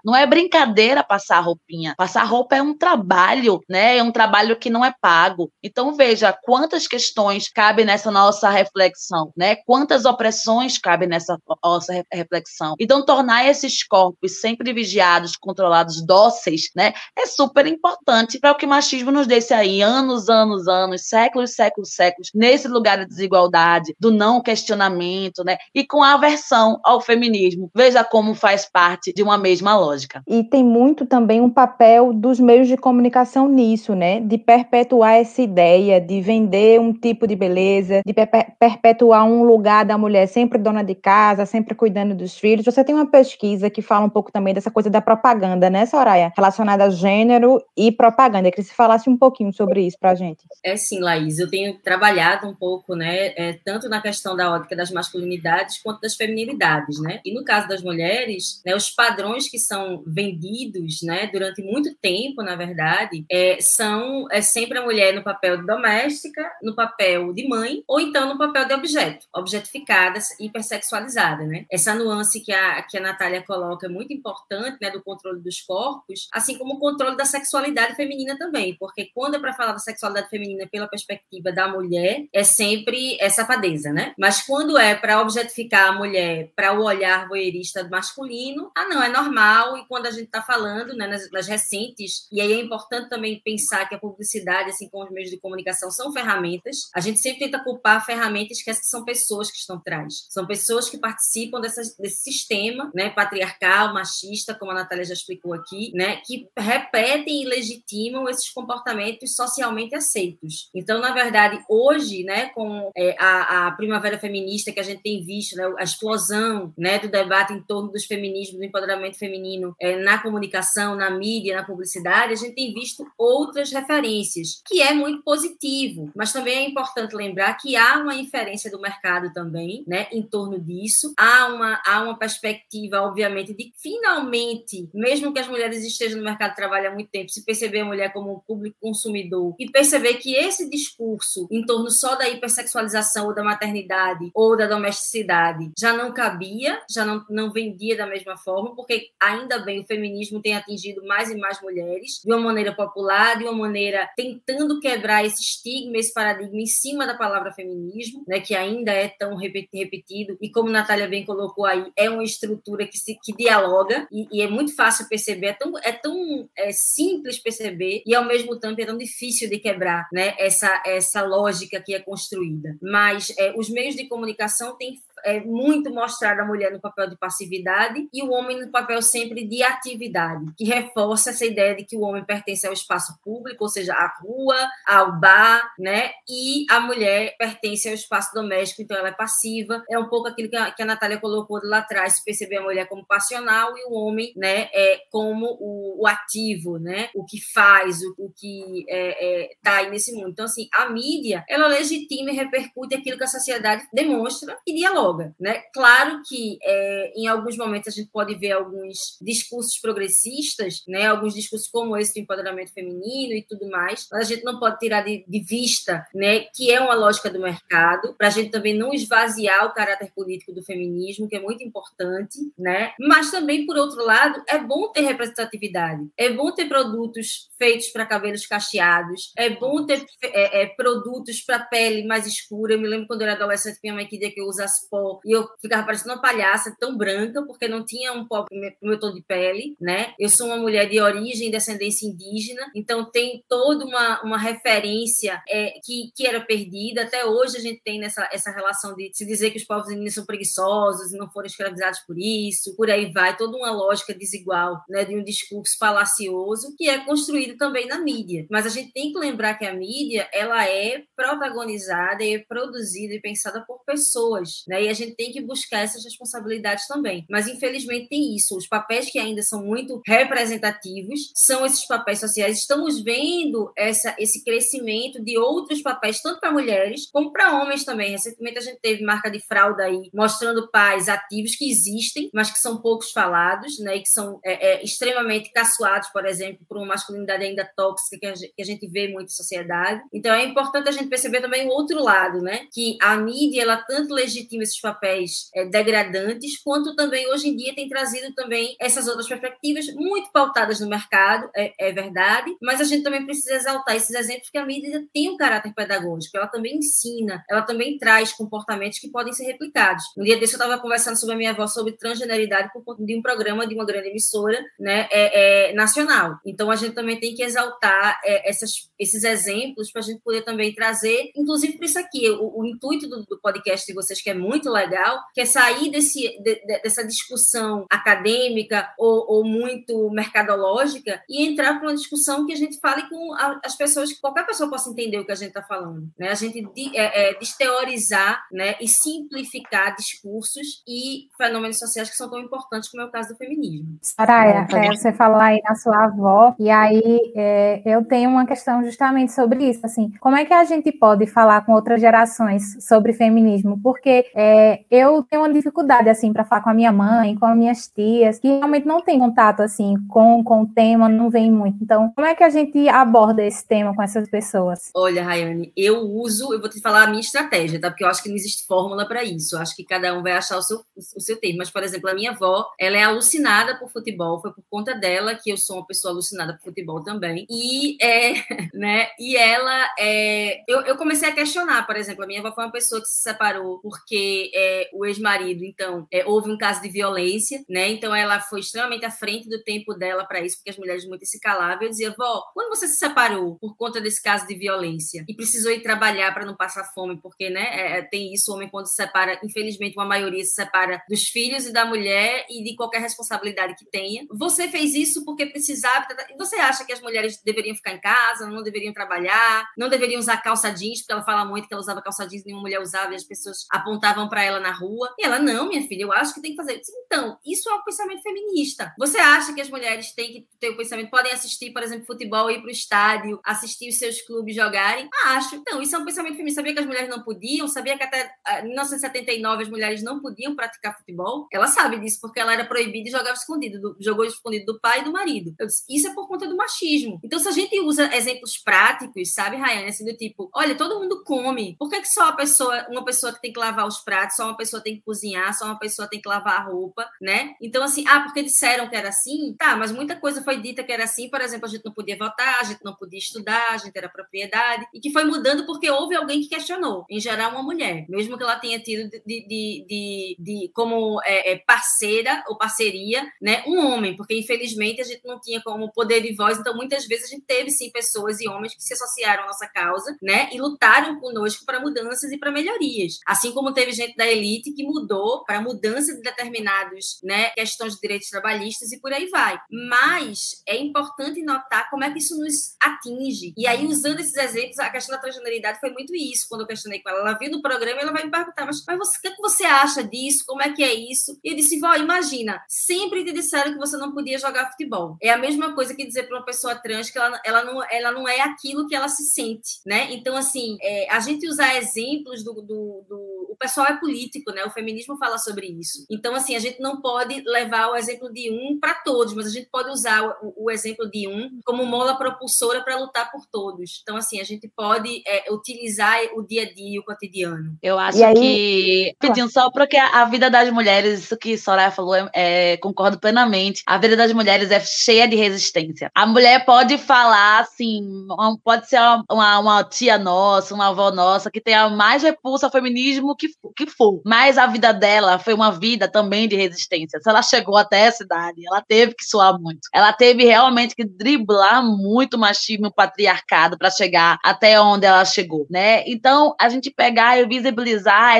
Não é brincadeira passar roupinha. Passar roupa é um trabalho, né? É um trabalho que não é pago. Então veja quantas questões cabem nessa nossa reflexão, né? Quantas opressões cabem nessa nossa reflexão. Então tornar esses corpos sempre vigiados, controlados, dóceis, né? É super importante para o que o machismo nos desse aí anos, anos, anos, séculos, séculos, séculos nesse lugar de desigualdade, do não questionamento, né? E com a aversão ao feminismo. Veja como faz parte de uma mesma lógica. E tem muito também um papel dos meios de comunicação nisso, né? De perpetuar essa ideia, de vender um tipo de beleza, de perpetuar um lugar da mulher sempre dona de casa, sempre cuidando dos filhos. Você tem uma pesquisa que fala um pouco também dessa coisa da propaganda, né, Soraya? Relacionada a gênero e propaganda. Eu queria que você falasse um pouquinho sobre isso pra gente. É sim, Laís. Eu tenho trabalhado um pouco, né, é, tanto na questão da ótica das masculinidades quanto das feminilidades, né? E no caso das mulheres, né, os padrões que são vendidos, né, durante muito tempo, na verdade, é, são é sempre a mulher no papel de doméstica, no papel de mãe, ou então no papel de objeto, objetificada, hipersexualizada, né? Essa nuance que a, que a Natália coloca é muito importante, né, do controle dos corpos, assim como o controle da sexualidade feminina também, porque quando é para falar da sexualidade feminina pela perspectiva da mulher, é sempre essa safadeza, né? Mas quando é para objetificar a mulher para o olhar voyeurista masculino, ah, não, é normal. E quando a gente está falando né, nas, nas, recentes, e aí é importante também pensar que a publicidade, assim como os meios de comunicação, são ferramentas. A gente sempre tenta culpar ferramentas que são pessoas que estão atrás. São pessoas que participam desse sistema né, patriarcal, machista, como a Natália já explicou aqui, né, que repetem e legitimam esses comportamentos socialmente aceitos. Então, na verdade, hoje, né, com é, a, a primavera feminista que a gente tem visto, né, a explosão né, do debate em torno dos feminismos, do feminino é, na comunicação, na mídia, na publicidade, a gente tem visto outras referências, que é muito positivo, mas também é importante lembrar que há uma inferência do mercado também, né, em torno disso. Há uma, há uma perspectiva, obviamente, de finalmente, mesmo que as mulheres estejam no mercado de trabalho há muito tempo, se perceber a mulher como um público consumidor e perceber que esse discurso em torno só da hipersexualização ou da maternidade ou da domesticidade já não cabia, já não, não vendia da mesma forma, porque ainda bem o feminismo tem atingido mais e mais mulheres de uma maneira popular, de uma maneira tentando quebrar esse estigma, esse paradigma em cima da palavra feminismo, né, que ainda é tão repetido e como Natália bem colocou aí, é uma estrutura que, se, que dialoga e, e é muito fácil perceber, é tão, é tão é, simples perceber e ao mesmo tempo é tão difícil de quebrar, né, essa, essa lógica que é construída. Mas é, os meios de comunicação têm é muito mostrada a mulher no papel de passividade e o homem no papel sempre de atividade, que reforça essa ideia de que o homem pertence ao espaço público, ou seja, à rua, ao bar, né? E a mulher pertence ao espaço doméstico, então ela é passiva. É um pouco aquilo que a, que a Natália colocou lá atrás, perceber a mulher como passional e o homem, né, é como o, o ativo, né? O que faz, o, o que é, é, tá aí nesse mundo. Então, assim, a mídia, ela legitima e repercute aquilo que a sociedade demonstra e dialoga, né? Claro que é, em alguns momentos a gente pode ver alguns discursos progressistas, né? Alguns discursos como esse do empoderamento feminino e tudo mais, mas a gente não pode tirar de, de vista, né? Que é uma lógica do mercado, para a gente também não esvaziar o caráter político do feminismo, que é muito importante, né? Mas também, por outro lado, é bom ter representatividade, é bom ter produtos feitos para cabelos cacheados, é bom ter é, é, produtos para pele mais escura. Eu me lembro quando eu era adolescente, minha mãe queria que eu usasse e eu ficava parecendo uma palhaça tão branca, porque não tinha um pó para o meu tom de pele, né? Eu sou uma mulher de origem descendência indígena, então tem toda uma, uma referência é, que, que era perdida. Até hoje a gente tem nessa essa relação de se dizer que os povos indígenas são preguiçosos e não foram escravizados por isso, por aí vai, toda uma lógica desigual, né, de um discurso falacioso que é construído também na mídia. Mas a gente tem que lembrar que a mídia, ela é protagonizada e é produzida e pensada por pessoas, né? A gente tem que buscar essas responsabilidades também. Mas infelizmente tem isso, os papéis que ainda são muito representativos são esses papéis sociais. Estamos vendo essa, esse crescimento de outros papéis, tanto para mulheres como para homens também. Recentemente a gente teve marca de fralda aí, mostrando pais ativos que existem, mas que são poucos falados, né? E que são é, é, extremamente caçoados, por exemplo, por uma masculinidade ainda tóxica que a gente, que a gente vê muito em sociedade. Então é importante a gente perceber também o outro lado, né? Que a mídia ela tanto legitima esses papéis é, degradantes, quanto também hoje em dia tem trazido também essas outras perspectivas muito pautadas no mercado, é, é verdade, mas a gente também precisa exaltar esses exemplos que a mídia tem um caráter pedagógico, ela também ensina, ela também traz comportamentos que podem ser replicados. Um dia desse eu estava conversando sobre a minha avó sobre transgeneridade por conta de um programa de uma grande emissora, né, é, é nacional. Então a gente também tem que exaltar é, essas, esses exemplos para a gente poder também trazer, inclusive por isso aqui, o, o intuito do, do, podcast de vocês que é muito legal, que é sair desse, de, de, dessa discussão acadêmica ou, ou, muito mercadológica e entrar para uma discussão que a gente fale com as pessoas, que qualquer pessoa possa entender o que a gente está falando, né? A gente de, é, é, desteorizar, né, e simplificar discursos e fenômenos sociais que são tão importantes como é o caso do feminismo. Soraya, é, você falou aí na sua avó e aí é, eu tenho uma questão justamente sobre isso, assim, como é que a gente pode falar com outras gerações sobre feminismo? Porque é, eu tenho uma dificuldade, assim, para falar com a minha mãe, com as minhas tias, que realmente não tem contato, assim, com, com o tema, não vem muito. Então, como é que a gente aborda esse tema com essas pessoas? Olha, Rayane, eu uso, eu vou te falar a minha estratégia, tá? Porque eu acho que não existe fórmula para isso. Eu acho que cada um vai achar o seu, o seu termo. Mas, por exemplo, a minha avó, ela é alucinada por futebol, foi por conta dela que eu sou uma pessoa alucinada por futebol também. E, é, né, e ela, é, eu, eu comecei a questionar, por exemplo, a minha avó foi uma pessoa que se separou porque é, o ex-marido, então, é, houve um caso de violência, né? Então ela foi extremamente à frente do tempo dela para isso, porque as mulheres muito se calavam. Eu dizia, vó, quando você se separou por conta desse caso de violência e precisou ir trabalhar para não passar fome, porque, né, é, é, tem isso, o homem quando se separa, infelizmente, uma maioria se separa dos filhos e da mulher e de qualquer responsabilidade que tenha. Você fez isso porque precisava. Você acha que as mulheres deveriam ficar em casa, não deveriam trabalhar, não deveriam usar calça jeans, porque ela fala muito que ela usava calça jeans, nenhuma mulher usava, e as pessoas apontavam para ela na rua. E ela, não, minha filha, eu acho que tem que fazer. Então, isso é um pensamento feminista. Você acha que as mulheres têm que ter o pensamento, podem assistir, por exemplo, futebol, ir para o estádio, assistir os seus clubes jogarem? Acho. Então, isso é um pensamento feminista. Sabia que as mulheres não podiam? Sabia que até 1979 as mulheres não podiam praticar futebol? Ela sabe disso, porque ela era proibida e jogava escondido, do, jogou escondido do pai e do marido. Disse, isso é por conta do machismo. Então, se a gente usa exemplos práticos, sabe, Rayane, assim, do tipo, olha, todo mundo come. Por que, que só a pessoa, uma pessoa que tem que lavar os pratos, só uma pessoa tem que cozinhar, só uma pessoa tem que lavar a roupa, né? Então, assim, ah, porque disseram que era assim? Tá, mas muita coisa foi dita que era assim. Por exemplo, a gente não podia votar, a gente não podia estudar, a gente era propriedade, e que foi mudando porque houve alguém que questionou. Em geral, uma mulher, mesmo que ela tenha tido de, de, de, de como é, é, parceira ou parceria, né, um homem, porque infelizmente a gente não tinha como poder de voz, então muitas vezes a gente teve sim pessoas e homens que se associaram à nossa causa, né, e lutaram conosco para mudanças e para melhorias. Assim como teve gente da elite que mudou para mudança de determinados, né, questões de direitos trabalhistas e por aí vai. Mas é importante notar como é que isso nos atinge. E aí, usando esses exemplos, a questão da transgeneridade foi muito isso. Quando eu questionei com ela, ela viu no programa e ela vai me perguntar, mas, mas você, o que, é que você acha disso? Como é que é isso? E eu disse, vó, imagina, sempre te disseram que você não podia jogar futebol. É a mesma coisa que dizer para uma pessoa trans que ela, ela, não, ela não é aquilo que ela se sente, né? Então, assim, é, a gente usar exemplos do, do, do o pessoal é político, né? O feminismo fala sobre isso. Então, assim, a gente não pode levar o exemplo de um para todos, mas a gente pode usar o, o, exemplo de um como mola propulsora para lutar por todos. Então, assim, a gente pode é, utilizar o dia a dia, o cotidiano. Eu acho aí... que, pedindo só porque a, a, vida das mulheres, isso que Soraya falou, é, é, concordo plenamente. A vida das mulheres é cheia de resistência. A mulher pode falar, assim, pode ser uma, uma, uma tia nossa, uma avó nossa, que tenha mais repulsa ao feminismo que, que for. Mas a vida dela foi uma vida também de resistência. Se ela chegou até essa idade, ela teve que suar muito. Ela teve realmente que driblar muito machismo patriarcado para chegar até onde ela chegou, né? Então, a gente pegar e visibilizar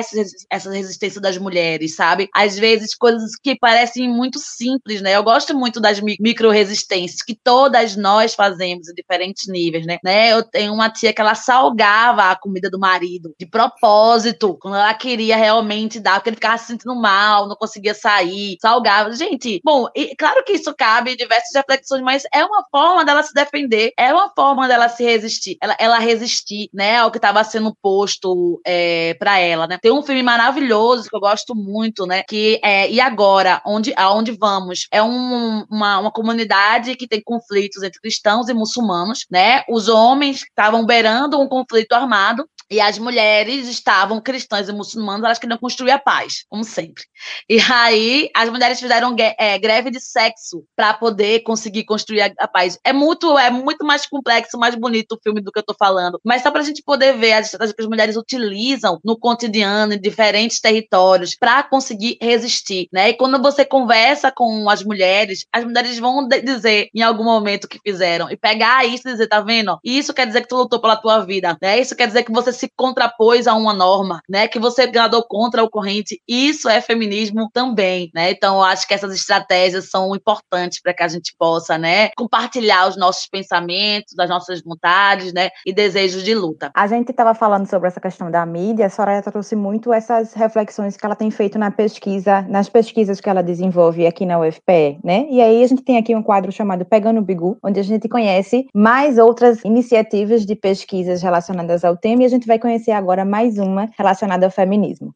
essa resistência das mulheres, sabe? Às vezes, coisas que parecem muito simples, né? Eu gosto muito das micro-resistências que todas nós fazemos em diferentes níveis, né? né? Eu tenho uma tia que ela salgava a comida do marido de propósito, quando ela queria realmente dar, porque ele ficava se sentindo mal, não conseguia sair, salgava. Gente, bom, e, claro que isso cabe em diversas reflexões, mas é uma forma dela se defender, é uma forma dela se resistir, ela, ela resistir, né, ao que estava sendo posto é, para ela, né. Tem um filme maravilhoso que eu gosto muito, né, que é E Agora, onde, aonde vamos? É um, uma, uma comunidade que tem conflitos entre cristãos e muçulmanos, né, os homens estavam beirando um conflito armado e as mulheres estavam cristãs e muçulmanas, elas queriam construir a paz, como sempre. E aí as mulheres fizeram é, greve de sexo para poder conseguir construir a, a, paz. É muito, é muito mais complexo, mais bonito o filme do que eu estou falando. Mas só para a gente poder ver as estratégias que as mulheres utilizam no cotidiano, em diferentes territórios, para conseguir resistir. Né? E quando você conversa com as mulheres, as mulheres vão dizer em algum momento que fizeram. E pegar isso e dizer, tá vendo? Isso quer dizer que tu lutou pela tua vida. Né? Isso quer dizer que você se contrapôs a uma norma, né? Que você nadou contra a corrente. Isso é feminismo também, né? Então, eu acho que essas estratégias são importantes para que a gente possa, né, compartilhar os nossos pensamentos, as nossas vontades, né, e desejos de luta. A gente estava falando sobre essa questão da mídia, a Soraya trouxe muito essas reflexões que ela tem feito na pesquisa, nas pesquisas que ela desenvolve aqui na UFPE, né? E aí a gente tem aqui um quadro chamado Pegando o Bigu, onde a gente conhece mais outras iniciativas de pesquisas relacionadas ao tema e a gente vai conhecer agora mais uma relacionada ao feminismo.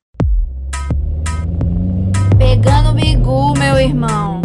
Pegando o bigu, meu irmão.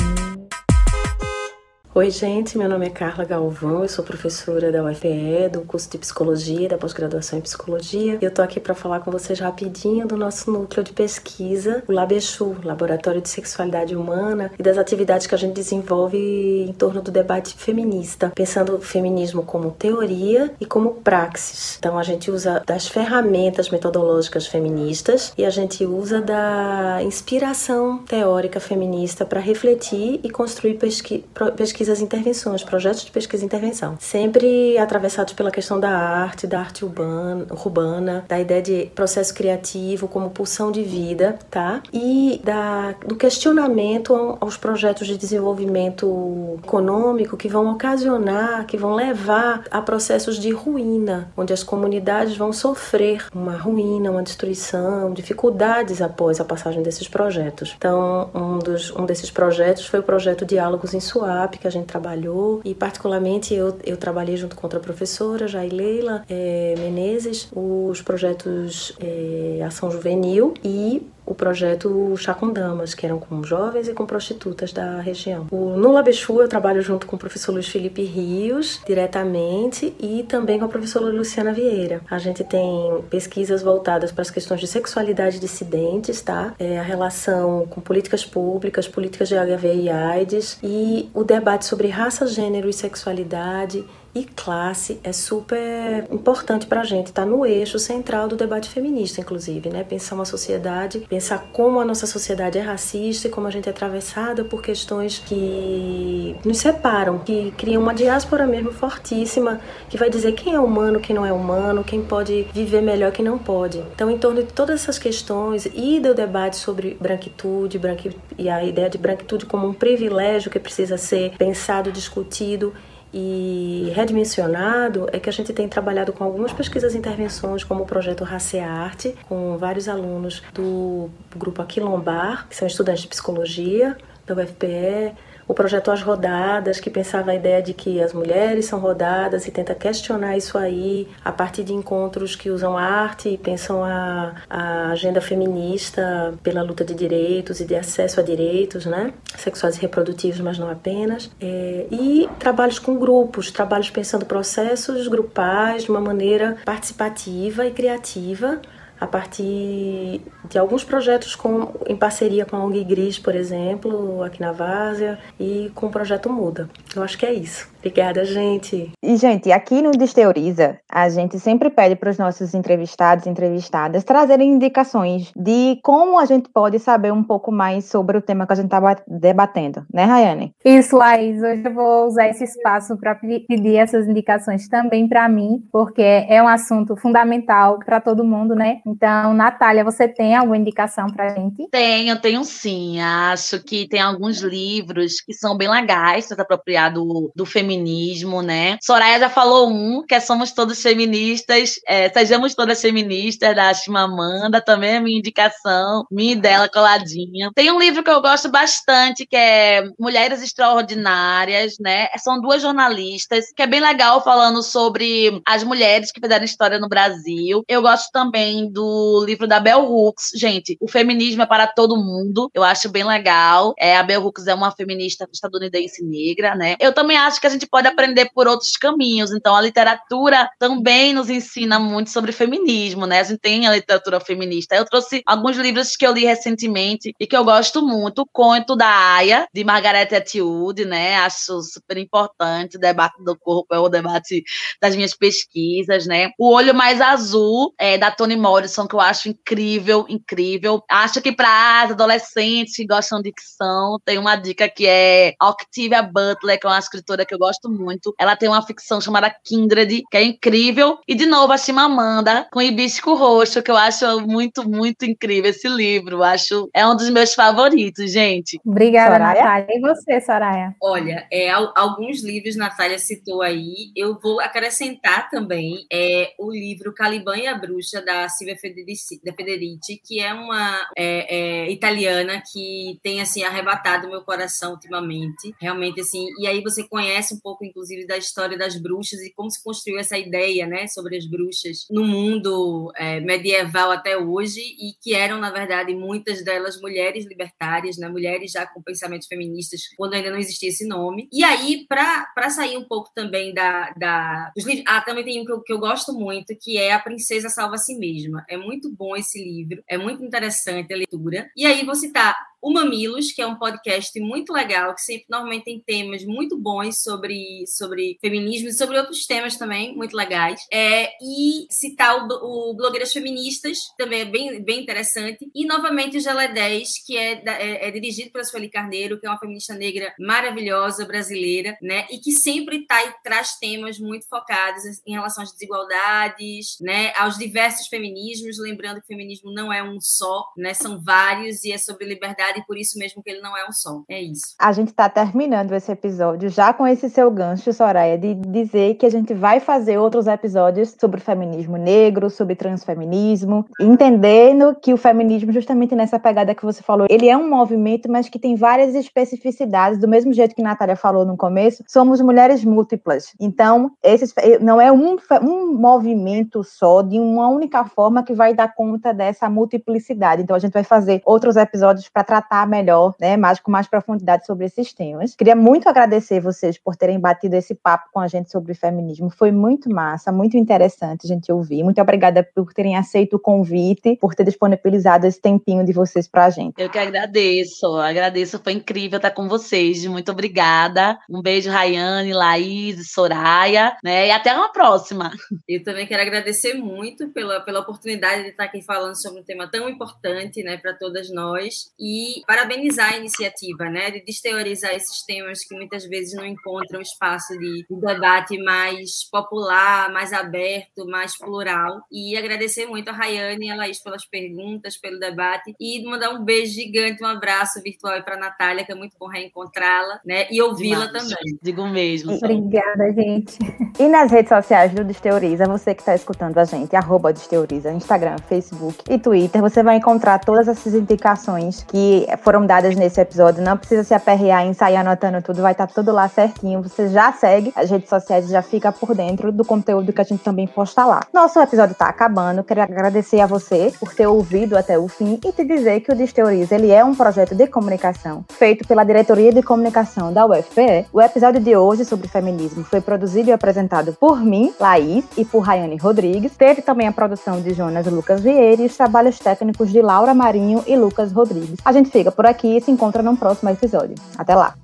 Oi, gente, meu nome é Carla Galvão, eu sou professora da UFPE, do curso de Psicologia, da pós-graduação em Psicologia. Eu tô aqui para falar com vocês rapidinho do nosso núcleo de pesquisa, o LabExu, Laboratório de Sexualidade Humana, e das atividades que a gente desenvolve em torno do debate feminista, pensando o feminismo como teoria e como praxis. Então, a gente usa das ferramentas metodológicas feministas e a gente usa da inspiração teórica feminista para refletir e construir pesqui pesquisa pesquisas e intervenções, projetos de pesquisa e intervenção, sempre atravessados pela questão da arte, da arte urbana, urbana da ideia de processo criativo como pulsão de vida, tá? E da, do questionamento aos projetos de desenvolvimento econômico que vão ocasionar, que vão levar a processos de ruína, onde as comunidades vão sofrer uma ruína, uma destruição, dificuldades após a passagem desses projetos. Então, um, dos, um desses projetos foi o projeto Diálogos em Suape, que a gente trabalhou. E particularmente eu, eu trabalhei junto com outra professora, Jaileila é, Menezes, os projetos é, Ação Juvenil e o projeto Chá com Damas, que eram com jovens e com prostitutas da região. O, no Labexu eu trabalho junto com o professor Luiz Felipe Rios, diretamente, e também com a professora Luciana Vieira. A gente tem pesquisas voltadas para as questões de sexualidade dissidentes, tá? É, a relação com políticas públicas, políticas de HIV e AIDS, e o debate sobre raça, gênero e sexualidade e classe é super importante para a gente, está no eixo central do debate feminista, inclusive, né? Pensar uma sociedade, pensar como a nossa sociedade é racista e como a gente é atravessada por questões que nos separam, que criam uma diáspora mesmo fortíssima, que vai dizer quem é humano, quem não é humano, quem pode viver melhor, quem não pode. Então, em torno de todas essas questões e do debate sobre branquitude, branqui, e a ideia de branquitude como um privilégio que precisa ser pensado, discutido e redimensionado é que a gente tem trabalhado com algumas pesquisas e intervenções, como o projeto Racearte, com vários alunos do grupo Aquilombar, que são estudantes de psicologia da UFPE, o projeto As Rodadas, que pensava a ideia de que as mulheres são rodadas e tenta questionar isso aí a partir de encontros que usam arte e pensam a, a agenda feminista pela luta de direitos e de acesso a direitos, né? Sexuais e reprodutivos, mas não apenas. É, e trabalhos com grupos, trabalhos pensando processos grupais de uma maneira participativa e criativa a partir de alguns projetos com, em parceria com a ONG Gris, por exemplo, aqui na Várzea, e com o projeto Muda. Eu acho que é isso. Obrigada, gente. E, gente, aqui no Desteoriza, a gente sempre pede para os nossos entrevistados e entrevistadas trazerem indicações de como a gente pode saber um pouco mais sobre o tema que a gente está debatendo, né, Rayane? Isso, Laís. Hoje eu vou usar esse espaço para pedir essas indicações também para mim, porque é um assunto fundamental para todo mundo, né? Então, Natália, você tem alguma indicação para gente? Tenho, tenho sim. Acho que tem alguns livros que são bem legais para apropriar do, do feminismo né? Soraya já falou um, que é Somos Todos Feministas, é, Sejamos Todas Feministas, da Chimamanda, também é minha indicação, minha dela coladinha. Tem um livro que eu gosto bastante, que é Mulheres Extraordinárias, né? São duas jornalistas, que é bem legal falando sobre as mulheres que fizeram história no Brasil. Eu gosto também do livro da Bell Hooks, gente, O Feminismo é para Todo Mundo, eu acho bem legal. É, a Bell Hooks é uma feminista estadunidense negra, né? Eu também acho que a gente pode aprender por outros caminhos. Então, a literatura também nos ensina muito sobre feminismo, né? A gente tem a literatura feminista. Eu trouxe alguns livros que eu li recentemente e que eu gosto muito. O Conto da Aya, de Margaret Atwood, né? Acho super importante. O debate do corpo é o debate das minhas pesquisas, né? O Olho Mais Azul, é, da Toni Morrison, que eu acho incrível, incrível. Acho que para as adolescentes que gostam de ficção, tem uma dica que é Octavia Butler, que é uma escritora que eu gosto muito. Ela tem uma ficção chamada Kindred, que é incrível. E, de novo, a Chimamanda, com Hibisco Roxo, que eu acho muito, muito incrível esse livro. Acho é um dos meus favoritos, gente. Obrigada, Soraya. Natália. E você, Soraya? Olha, é, alguns livros Natália citou aí. Eu vou acrescentar também é, o livro Caliban e a Bruxa, da Silvia Federici, que é uma é, é, italiana que tem, assim, arrebatado meu coração ultimamente. Realmente, assim, e aí você conhece um pouco, inclusive, da história das bruxas e como se construiu essa ideia né, sobre as bruxas no mundo é, medieval até hoje, e que eram, na verdade, muitas delas mulheres libertárias, né, mulheres já com pensamentos feministas, quando ainda não existia esse nome. E aí, para sair um pouco também da. da ah, também tem um que eu, que eu gosto muito, que é A Princesa Salva a Si Mesma. É muito bom esse livro, é muito interessante a leitura. E aí vou citar o Mamilos, que é um podcast muito legal, que sempre normalmente tem temas muito bons sobre, sobre feminismo e sobre outros temas também muito legais. É, e citar o, o Blogueiras Feministas, também é bem, bem interessante. E novamente o Gelé 10, que é, é, é dirigido pela Sueli Carneiro, que é uma feminista negra maravilhosa, brasileira, né? E que sempre tá e traz temas muito focados em relação às desigualdades, né? Aos diversos feminismos, lembrando que o feminismo não é um só, né? São vários e é sobre liberdade e por isso mesmo que ele não é um som. É isso. A gente está terminando esse episódio já com esse seu gancho, Soraya, de dizer que a gente vai fazer outros episódios sobre o feminismo negro, sobre transfeminismo, entendendo que o feminismo, justamente nessa pegada que você falou, ele é um movimento, mas que tem várias especificidades, do mesmo jeito que Natália falou no começo, somos mulheres múltiplas. Então, esse não é um, um movimento só, de uma única forma que vai dar conta dessa multiplicidade. Então, a gente vai fazer outros episódios para tratar melhor, né, mais com mais profundidade sobre esses temas. Queria muito agradecer vocês por terem batido esse papo com a gente sobre feminismo. Foi muito massa, muito interessante a gente ouvir. Muito obrigada por terem aceito o convite, por ter disponibilizado esse tempinho de vocês pra gente. Eu que agradeço, agradeço, foi incrível estar com vocês. Muito obrigada. Um beijo, Rayane, Laís, Soraya, né? E até uma próxima. Eu também quero agradecer muito pela, pela oportunidade de estar aqui falando sobre um tema tão importante, né, para todas nós e parabenizar a iniciativa, né, de desteorizar esses temas que muitas vezes não encontram espaço de, de debate mais popular, mais aberto, mais plural. E agradecer muito a Rayane e a Laís pelas perguntas, pelo debate e mandar um beijo gigante, um abraço virtual para a Natália, que é muito bom reencontrá-la, né, e ouvi-la também. Digo mesmo. Obrigada, gente. E nas redes sociais do Desteoriza, você que está escutando a gente, arroba Desteoriza, Instagram, Facebook e Twitter, você vai encontrar todas essas indicações que foram dadas nesse episódio. Não precisa se aperrear em sair anotando tudo, vai estar tá tudo lá certinho. Você já segue as redes sociais já fica por dentro do conteúdo que a gente também posta lá. Nosso episódio está acabando. Quero agradecer a você por ter ouvido até o fim e te dizer que o Desteoriza ele é um projeto de comunicação feito pela Diretoria de Comunicação da UFPE. O episódio de hoje sobre feminismo foi produzido e apresentado por mim, Laís, e por Rayane Rodrigues. Teve também a produção de Jonas Lucas Vieira e os trabalhos técnicos de Laura Marinho e Lucas Rodrigues. A gente fica por aqui e se encontra no próximo episódio. Até lá!